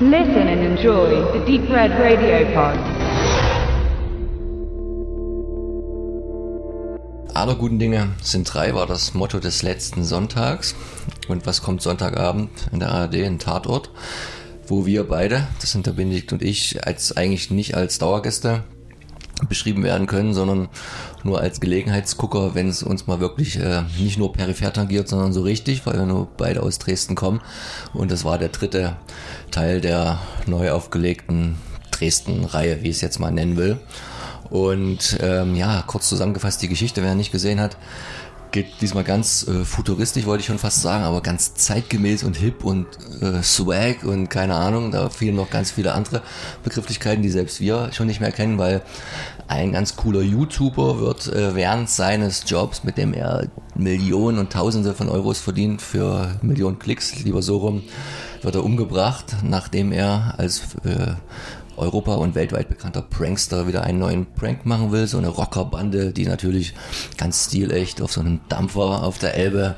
Listen and enjoy the Deep Red Radio Pod. Aller guten Dinge sind drei, war das Motto des letzten Sonntags. Und was kommt Sonntagabend in der ARD, in Tatort, wo wir beide, das sind der Benedikt und ich, als eigentlich nicht als Dauergäste beschrieben werden können, sondern nur als Gelegenheitsgucker, wenn es uns mal wirklich äh, nicht nur peripher tangiert, sondern so richtig, weil wir nur beide aus Dresden kommen. Und das war der dritte Teil der neu aufgelegten Dresden-Reihe, wie ich es jetzt mal nennen will. Und ähm, ja, kurz zusammengefasst die Geschichte, wer nicht gesehen hat, geht diesmal ganz äh, futuristisch, wollte ich schon fast sagen, aber ganz zeitgemäß und hip und äh, swag und keine Ahnung. Da fehlen noch ganz viele andere Begrifflichkeiten, die selbst wir schon nicht mehr kennen, weil ein ganz cooler YouTuber wird äh, während seines Jobs, mit dem er Millionen und Tausende von Euros verdient für Millionen Klicks, lieber so rum, wird er umgebracht, nachdem er als äh, Europa- und weltweit bekannter Prankster wieder einen neuen Prank machen will. So eine Rockerbande, die natürlich ganz stilecht auf so einem Dampfer auf der Elbe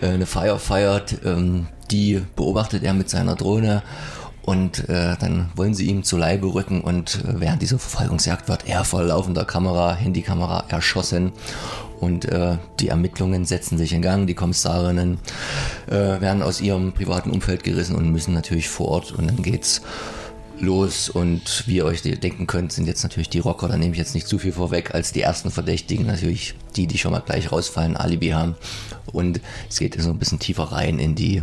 äh, eine Feier feiert. Ähm, die beobachtet er mit seiner Drohne und äh, dann wollen sie ihm zu Leibe rücken und äh, während dieser Verfolgungsjagd wird er vor laufender Kamera, Handykamera erschossen. Und äh, die Ermittlungen setzen sich in Gang. Die Kommissarinnen äh, werden aus ihrem privaten Umfeld gerissen und müssen natürlich vor Ort. Und dann geht's los. Und wie ihr euch denken könnt, sind jetzt natürlich die Rocker, da nehme ich jetzt nicht zu viel vorweg, als die ersten Verdächtigen natürlich die, die schon mal gleich rausfallen, Alibi haben. Und es geht so ein bisschen tiefer rein in die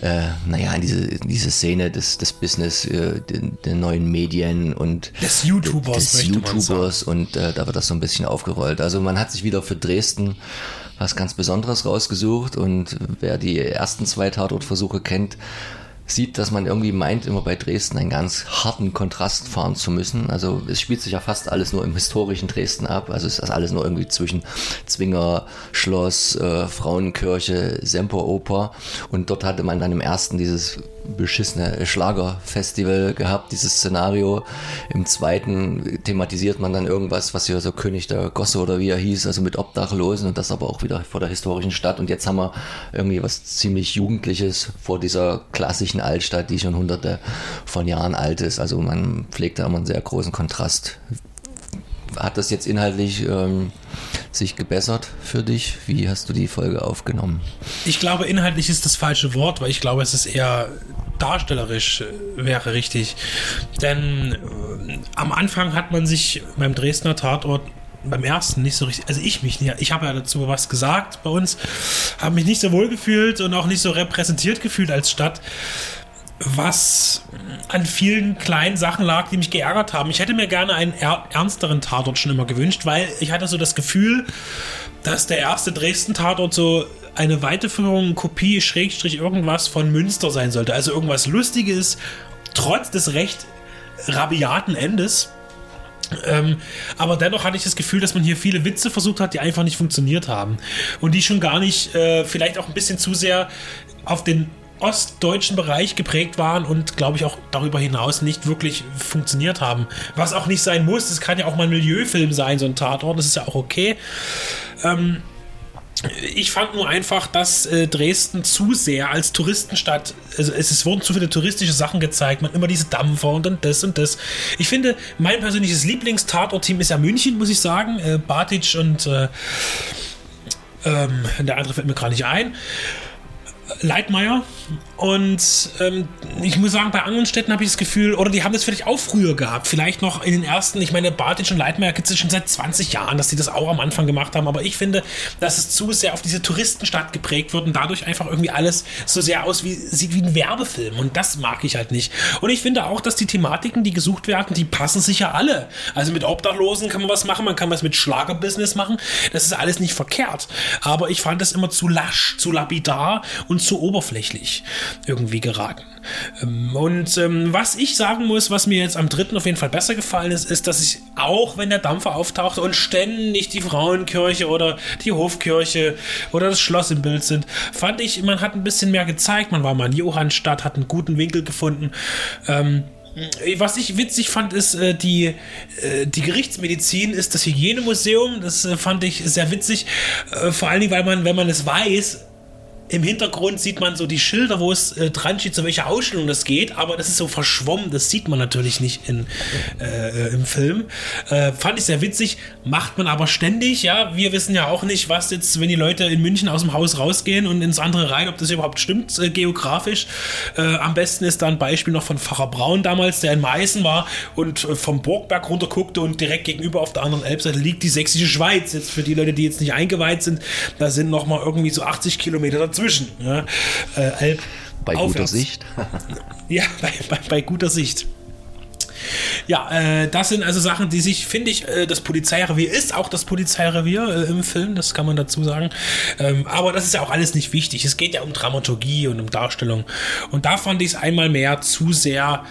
äh, naja, in diese, in diese Szene des, des Business, äh, den, den neuen Medien und des YouTubers, des YouTubers und äh, da wird das so ein bisschen aufgerollt. Also man hat sich wieder für Dresden was ganz Besonderes rausgesucht und wer die ersten zwei Tatortversuche kennt, sieht, dass man irgendwie meint, immer bei Dresden einen ganz harten Kontrast fahren zu müssen. Also es spielt sich ja fast alles nur im historischen Dresden ab. Also es ist alles nur irgendwie zwischen Zwinger, Schloss, äh, Frauenkirche, Semperoper. Und dort hatte man dann im ersten dieses beschissene Schlagerfestival gehabt, dieses Szenario. Im zweiten thematisiert man dann irgendwas, was hier so König der Gosse oder wie er hieß, also mit Obdachlosen und das aber auch wieder vor der historischen Stadt. Und jetzt haben wir irgendwie was ziemlich Jugendliches vor dieser klassischen Altstadt, die schon hunderte von Jahren alt ist. Also man pflegt da immer einen sehr großen Kontrast. Hat das jetzt inhaltlich ähm, sich gebessert für dich? Wie hast du die Folge aufgenommen? Ich glaube, inhaltlich ist das falsche Wort, weil ich glaube, es ist eher darstellerisch äh, wäre richtig. Denn äh, am Anfang hat man sich beim Dresdner Tatort beim ersten nicht so richtig, also ich mich nicht, ich habe ja dazu was gesagt bei uns, habe mich nicht so wohl gefühlt und auch nicht so repräsentiert gefühlt als Stadt was an vielen kleinen Sachen lag, die mich geärgert haben. Ich hätte mir gerne einen ernsteren Tatort schon immer gewünscht, weil ich hatte so das Gefühl, dass der erste Dresden-Tatort so eine Weiterführung, Kopie, Schrägstrich irgendwas von Münster sein sollte. Also irgendwas Lustiges, trotz des recht rabiaten Endes. Ähm, aber dennoch hatte ich das Gefühl, dass man hier viele Witze versucht hat, die einfach nicht funktioniert haben. Und die schon gar nicht, äh, vielleicht auch ein bisschen zu sehr auf den ostdeutschen Bereich geprägt waren und glaube ich auch darüber hinaus nicht wirklich funktioniert haben. Was auch nicht sein muss, es kann ja auch mal ein Milieufilm sein, so ein Tatort, das ist ja auch okay. Ähm, ich fand nur einfach, dass äh, Dresden zu sehr als Touristenstadt, also es, es, wurden zu viele touristische Sachen gezeigt, man immer diese Dampfer und dann das und das. Ich finde, mein persönliches Lieblingstatort-Team ist ja München, muss ich sagen. Äh, Batic und äh, ähm, der andere fällt mir gerade nicht ein. Leitmeier. Und ähm, ich muss sagen, bei anderen Städten habe ich das Gefühl, oder die haben das vielleicht auch früher gehabt. Vielleicht noch in den ersten, ich meine, Bartic und Leitmeier gibt es schon seit 20 Jahren, dass die das auch am Anfang gemacht haben. Aber ich finde, dass es zu sehr auf diese Touristenstadt geprägt wird und dadurch einfach irgendwie alles so sehr aus wie, sieht wie ein Werbefilm. Und das mag ich halt nicht. Und ich finde auch, dass die Thematiken, die gesucht werden, die passen sich ja alle. Also mit Obdachlosen kann man was machen, man kann was mit Schlagerbusiness machen. Das ist alles nicht verkehrt. Aber ich fand das immer zu lasch, zu lapidar und zu oberflächlich irgendwie geraten. Ähm, und ähm, was ich sagen muss, was mir jetzt am dritten auf jeden Fall besser gefallen ist, ist, dass ich auch, wenn der Dampfer auftaucht und ständig die Frauenkirche oder die Hofkirche oder das Schloss im Bild sind, fand ich, man hat ein bisschen mehr gezeigt. Man war mal in Johannstadt, hat einen guten Winkel gefunden. Ähm, was ich witzig fand, ist, äh, die, äh, die Gerichtsmedizin ist das Hygienemuseum. Das äh, fand ich sehr witzig. Vor allen Dingen, weil man, wenn man es weiß, im Hintergrund sieht man so die Schilder, wo es äh, dran steht, zu welcher Ausstellung das geht, aber das ist so verschwommen, das sieht man natürlich nicht in, äh, im Film. Äh, fand ich sehr witzig, macht man aber ständig, ja. Wir wissen ja auch nicht, was jetzt, wenn die Leute in München aus dem Haus rausgehen und ins andere rein, ob das überhaupt stimmt, äh, geografisch. Äh, am besten ist da ein Beispiel noch von Pfarrer Braun damals, der in Meißen war und äh, vom Burgberg runter guckte und direkt gegenüber auf der anderen Elbseite liegt die sächsische Schweiz. Jetzt für die Leute, die jetzt nicht eingeweiht sind, da sind noch mal irgendwie so 80 Kilometer dazwischen. Ja. Äh, Elb Bei aufwärts. guter Sicht. Ja, bei, bei, bei guter Sicht. Ja, äh, das sind also Sachen, die sich, finde ich, äh, das Polizeirevier ist auch das Polizeirevier äh, im Film, das kann man dazu sagen. Ähm, aber das ist ja auch alles nicht wichtig. Es geht ja um Dramaturgie und um Darstellung. Und da fand ich es einmal mehr zu sehr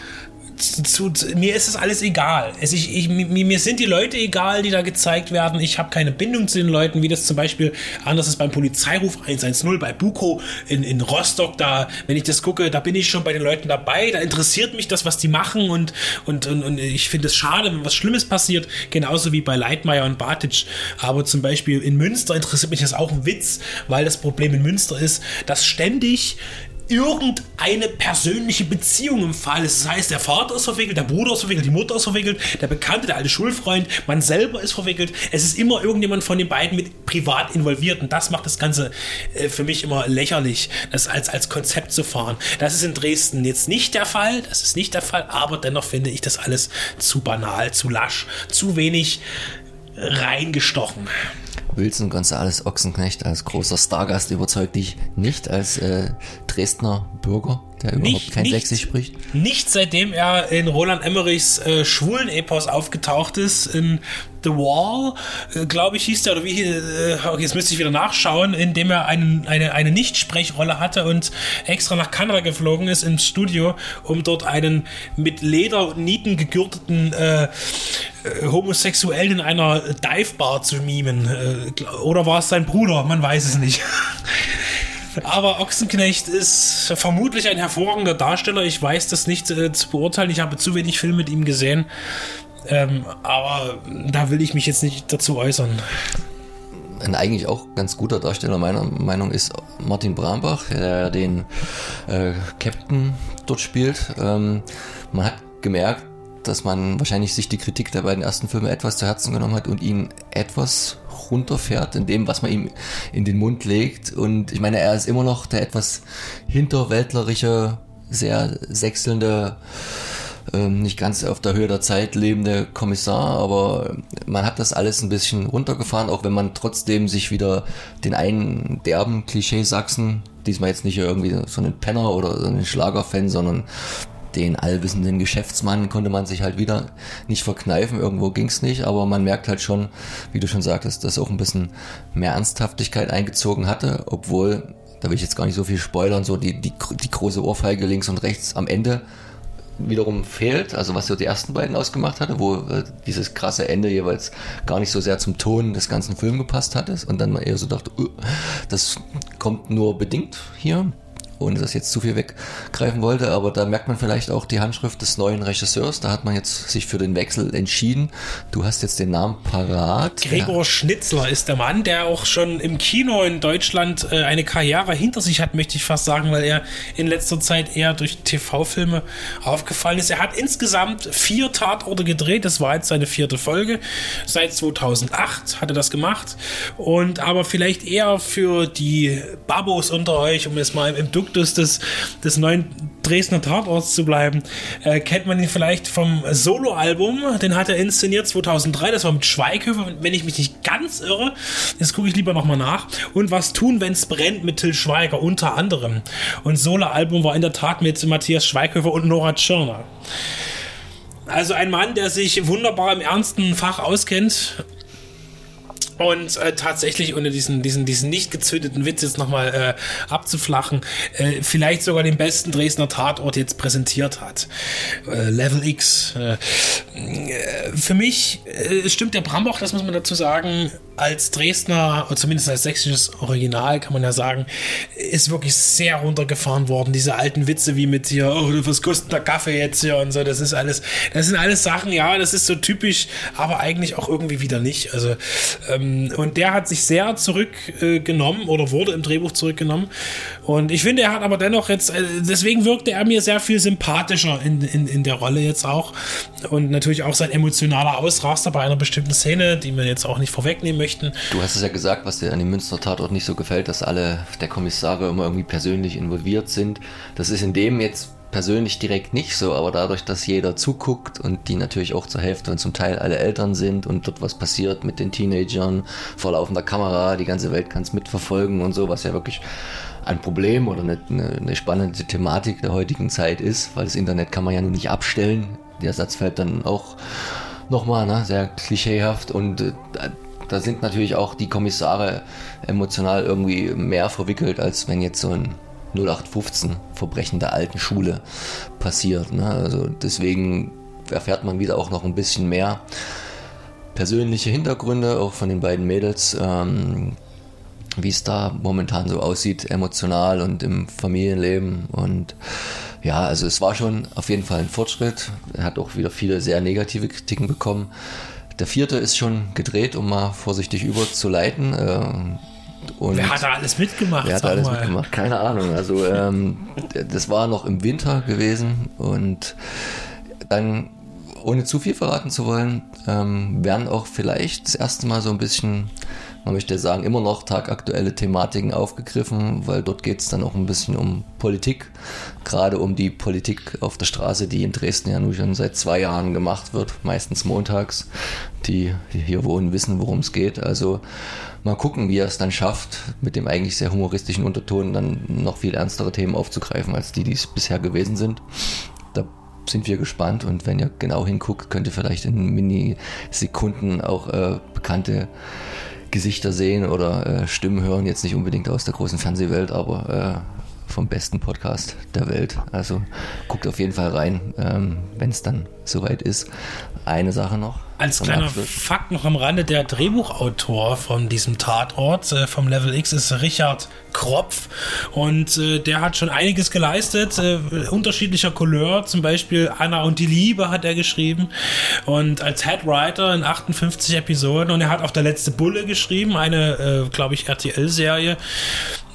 zu, zu, mir ist es alles egal. Es, ich, ich, mir, mir sind die Leute egal, die da gezeigt werden. Ich habe keine Bindung zu den Leuten, wie das zum Beispiel anders ist beim Polizeiruf 110 bei Buko in, in Rostock. Da, wenn ich das gucke, da bin ich schon bei den Leuten dabei. Da interessiert mich das, was die machen und, und, und, und ich finde es schade, wenn was Schlimmes passiert. Genauso wie bei Leitmeier und Bartic. Aber zum Beispiel in Münster interessiert mich das auch ein Witz, weil das Problem in Münster ist, dass ständig irgendeine persönliche Beziehung im Fall ist. Das heißt, der Vater ist verwickelt, der Bruder ist verwickelt, die Mutter ist verwickelt, der Bekannte, der alte Schulfreund, man selber ist verwickelt. Es ist immer irgendjemand von den beiden mit privat involviert und das macht das Ganze äh, für mich immer lächerlich, das als, als Konzept zu fahren. Das ist in Dresden jetzt nicht der Fall, das ist nicht der Fall, aber dennoch finde ich das alles zu banal, zu lasch, zu wenig reingestochen. Wilson Gonzales Ochsenknecht als großer Stargast überzeugt dich nicht als äh, Dresdner Bürger, der überhaupt Nicht- kein nicht- Sächsisch spricht? Nicht seitdem er in Roland Emmerichs äh, schwulen Epos aufgetaucht ist, in The Wall, äh, glaube ich, hieß der, oder wie, äh, okay, jetzt müsste ich wieder nachschauen, in dem er einen, eine, eine Nichtsprechrolle hatte und extra nach Kanada geflogen ist ins Studio, um dort einen mit Leder und Nieten gegürteten äh, äh, Homosexuellen in einer Divebar zu mimen. Äh, oder war es sein Bruder? Man weiß es nicht. Aber Ochsenknecht ist vermutlich ein hervorragender Darsteller. Ich weiß das nicht äh, zu beurteilen. Ich habe zu wenig Filme mit ihm gesehen. Ähm, aber da will ich mich jetzt nicht dazu äußern. Ein eigentlich auch ganz guter Darsteller meiner Meinung ist Martin Brambach, der den äh, Captain dort spielt. Ähm, man hat gemerkt, dass man wahrscheinlich sich die Kritik der beiden ersten Filme etwas zu Herzen genommen hat und ihn etwas runterfährt in dem, was man ihm in den Mund legt. Und ich meine, er ist immer noch der etwas hinterwäldlerische, sehr sechselnde ähm, nicht ganz auf der Höhe der Zeit lebende Kommissar, aber man hat das alles ein bisschen runtergefahren, auch wenn man trotzdem sich wieder den einen derben Klischee Sachsen, diesmal jetzt nicht irgendwie so einen Penner oder so einen Schlagerfan, sondern den allwissenden Geschäftsmann konnte man sich halt wieder nicht verkneifen. Irgendwo ging's nicht, aber man merkt halt schon, wie du schon sagtest, dass auch ein bisschen mehr Ernsthaftigkeit eingezogen hatte, obwohl, da will ich jetzt gar nicht so viel spoilern, so die, die, die große Ohrfeige links und rechts am Ende wiederum fehlt, also was so die ersten beiden ausgemacht hatte, wo äh, dieses krasse Ende jeweils gar nicht so sehr zum Ton des ganzen Films gepasst hatte und dann mal eher so dachte, uh, das kommt nur bedingt hier, ohne dass ich jetzt zu viel weggreifen wollte, aber da merkt man vielleicht auch die Handschrift des neuen Regisseurs, da hat man jetzt sich für den Wechsel entschieden. Du hast jetzt den Namen parat. Gregor Schnitzler ist der Mann, der auch schon im Kino in Deutschland äh, eine Karriere hinter sich hat, möchte ich fast sagen, weil er in letzter Zeit eher durch TV-Filme aufgefallen ist. Er hat insgesamt vier Tatorte gedreht. Das war jetzt seine vierte Folge. Seit 2008 hat er das gemacht. Und aber vielleicht eher für die Babos unter euch, um es mal im Duktus des, des neuen Dresdner Tatorts zu bleiben, äh, kennt man ihn vielleicht vom Soloalbum. Den hat er inszeniert 2003. Das war mit Schweighöfer, wenn ich mich nicht ganz irre. Jetzt gucke ich lieber nochmal nach. Und was tun, wenn's brennt mit Till Schweiger unter anderem. Und Soloalbum war in der Tat mit Matthias Schweighöfer und Nora Tschirner. Also ein Mann, der sich wunderbar im ernsten Fach auskennt und äh, tatsächlich ohne diesen, diesen, diesen nicht gezündeten Witz jetzt nochmal äh, abzuflachen, äh, vielleicht sogar den besten Dresdner Tatort jetzt präsentiert hat. Äh, Level X. Äh, äh, für mich, äh, stimmt der Brambach, das muss man dazu sagen, als Dresdner, zumindest als sächsisches Original, kann man ja sagen, ist wirklich sehr runtergefahren worden. Diese alten Witze wie mit hier, oh, was kostet der Kaffee jetzt hier und so, das ist alles, das sind alles Sachen, ja, das ist so typisch, aber eigentlich auch irgendwie wieder nicht. Also, ähm, und der hat sich sehr zurückgenommen äh, oder wurde im Drehbuch zurückgenommen. Und ich finde, er hat aber dennoch jetzt, äh, deswegen wirkte er mir sehr viel sympathischer in, in, in der Rolle jetzt auch. Und natürlich auch sein emotionaler Ausraster bei einer bestimmten Szene, die wir jetzt auch nicht vorwegnehmen möchten. Du hast es ja gesagt, was dir an dem Münster Tatort nicht so gefällt, dass alle der Kommissare immer irgendwie persönlich involviert sind. Das ist in dem jetzt persönlich direkt nicht so, aber dadurch, dass jeder zuguckt und die natürlich auch zur Hälfte und zum Teil alle Eltern sind und dort was passiert mit den Teenagern vor laufender Kamera, die ganze Welt kann es mitverfolgen und so, was ja wirklich ein Problem oder eine, eine, spannende Thematik der heutigen Zeit ist, weil das Internet kann man ja nun nicht abstellen. Der Satz fällt dann auch nochmal ne, sehr klischeehaft und äh, da sind natürlich auch die Kommissare emotional irgendwie mehr verwickelt, als wenn jetzt so ein 0815 Verbrechen der alten Schule passiert. Ne? Also deswegen erfährt man wieder auch noch ein bisschen mehr persönliche Hintergründe, auch von den beiden Mädels, ähm, wie es da momentan so aussieht, emotional und im Familienleben. Und ja, also es war schon auf jeden Fall ein Fortschritt. Er hat auch wieder viele sehr negative Kritiken bekommen. Der vierte ist schon gedreht, um mal vorsichtig überzuleiten. Äh, und wer hat da alles mitgemacht? Wer hat da alles mal. mitgemacht? Keine Ahnung. Also ähm, das war noch im Winter gewesen und dann, ohne zu viel verraten zu wollen, ähm, werden auch vielleicht das erste Mal so ein bisschen, man möchte sagen, immer noch tagaktuelle Thematiken aufgegriffen, weil dort geht es dann auch ein bisschen um Politik, gerade um die Politik auf der Straße, die in Dresden ja nun schon seit zwei Jahren gemacht wird, meistens montags. Die, hier wohnen, wissen, worum es geht. Also mal gucken, wie er es dann schafft, mit dem eigentlich sehr humoristischen Unterton dann noch viel ernstere Themen aufzugreifen, als die, die es bisher gewesen sind. Da sind wir gespannt und wenn ihr genau hinguckt, könnt ihr vielleicht in Minisekunden auch äh, bekannte Gesichter sehen oder äh, Stimmen hören, jetzt nicht unbedingt aus der großen Fernsehwelt, aber äh, vom besten Podcast der Welt. Also guckt auf jeden Fall rein, ähm, wenn es dann soweit ist. Eine Sache noch. Als kleiner. Fakt noch am Rande, der Drehbuchautor von diesem Tatort äh, vom Level X ist Richard Kropf. Und äh, der hat schon einiges geleistet, äh, unterschiedlicher Couleur, zum Beispiel Anna und die Liebe hat er geschrieben und als Headwriter in 58 Episoden. Und er hat auch der letzte Bulle geschrieben, eine, äh, glaube ich, RTL-Serie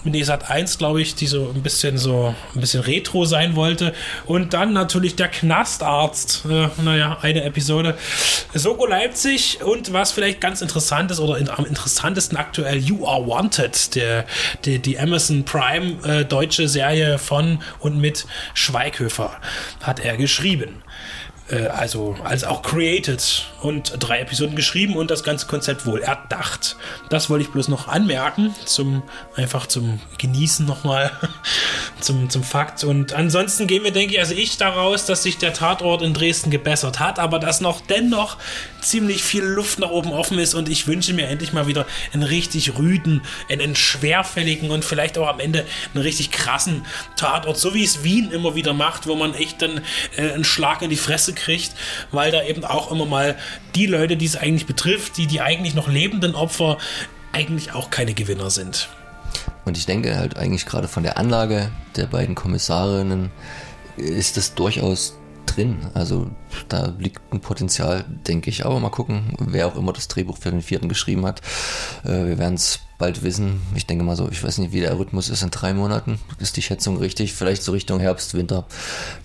mit Sat 1, glaube ich, die so ein bisschen so ein bisschen retro sein wollte. Und dann natürlich der Knastarzt. Äh, naja, eine Episode. Soko Leipzig und was vielleicht ganz interessant ist oder in, am interessantesten aktuell You Are Wanted, der, der die Amazon Prime äh, deutsche Serie von und mit Schweighöfer hat er geschrieben äh, also als auch created und drei Episoden geschrieben und das ganze Konzept wohl erdacht. Das wollte ich bloß noch anmerken, zum einfach zum Genießen nochmal, zum, zum Fakt. Und ansonsten gehen wir, denke ich, also ich daraus, dass sich der Tatort in Dresden gebessert hat, aber dass noch dennoch ziemlich viel Luft nach oben offen ist und ich wünsche mir endlich mal wieder einen richtig rüden, einen schwerfälligen und vielleicht auch am Ende einen richtig krassen Tatort, so wie es Wien immer wieder macht, wo man echt dann äh, einen Schlag in die Fresse kriegt, weil da eben auch immer mal die Leute, die es eigentlich betrifft, die die eigentlich noch lebenden Opfer, eigentlich auch keine Gewinner sind. Und ich denke halt eigentlich gerade von der Anlage der beiden Kommissarinnen ist das durchaus drin. Also da liegt ein Potenzial, denke ich. Aber mal gucken, wer auch immer das Drehbuch für den vierten geschrieben hat. Äh, wir werden es bald wissen. Ich denke mal so, ich weiß nicht, wie der Rhythmus ist in drei Monaten. Ist die Schätzung richtig? Vielleicht so Richtung Herbst, Winter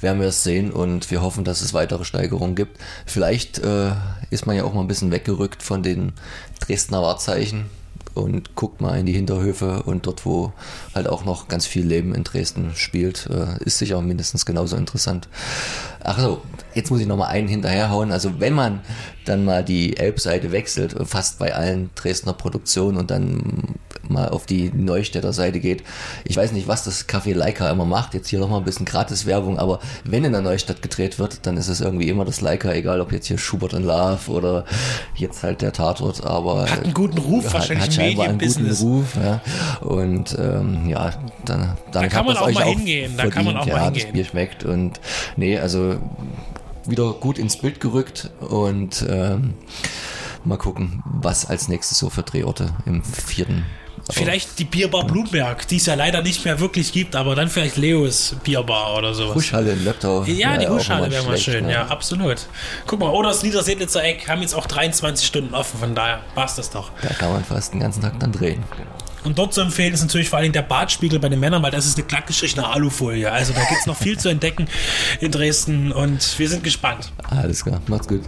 werden wir es sehen und wir hoffen, dass es weitere Steigerungen gibt. Vielleicht äh, ist man ja auch mal ein bisschen weggerückt von den Dresdner Wahrzeichen und guckt mal in die Hinterhöfe und dort, wo halt auch noch ganz viel Leben in Dresden spielt, äh, ist sicher mindestens genauso interessant. Ach so, jetzt muss ich noch mal einen hinterherhauen. Also wenn man dann mal die Elbseite wechselt, fast bei allen Dresdner Produktionen und dann mal auf die Neustädter Seite geht. Ich weiß nicht, was das Café Leica immer macht. Jetzt hier nochmal ein bisschen Gratis-Werbung, aber wenn in der Neustadt gedreht wird, dann ist es irgendwie immer das Leica, egal ob jetzt hier Schubert und Love oder jetzt halt der Tatort, aber. Hat einen guten Ruf, hat, wahrscheinlich hat scheinbar einen guten Ruf, ja. Und ähm, ja, dann, dann da kann man auch mal hingehen. Da kann man auch ja, mal hingehen. Das Bier schmeckt und nee, also wieder gut ins Bild gerückt und ähm, mal gucken, was als nächstes so für Drehorte im vierten. Vielleicht die Bierbar Blumberg, die es ja leider nicht mehr wirklich gibt, aber dann vielleicht Leos Bierbar oder sowas. Huschhalle in Löbtau. Ja, die Huschhalle wäre mal schön, ne? ja, absolut. Guck mal, oder das Niedersedlitzer Eck haben jetzt auch 23 Stunden offen, von daher passt das doch. Da kann man fast den ganzen Tag dann drehen. Und dort zu empfehlen ist natürlich vor allem der Badspiegel bei den Männern, weil das ist eine glatt gestrichene Alufolie. Also da gibt es noch viel zu entdecken in Dresden und wir sind gespannt. Alles klar, macht's gut.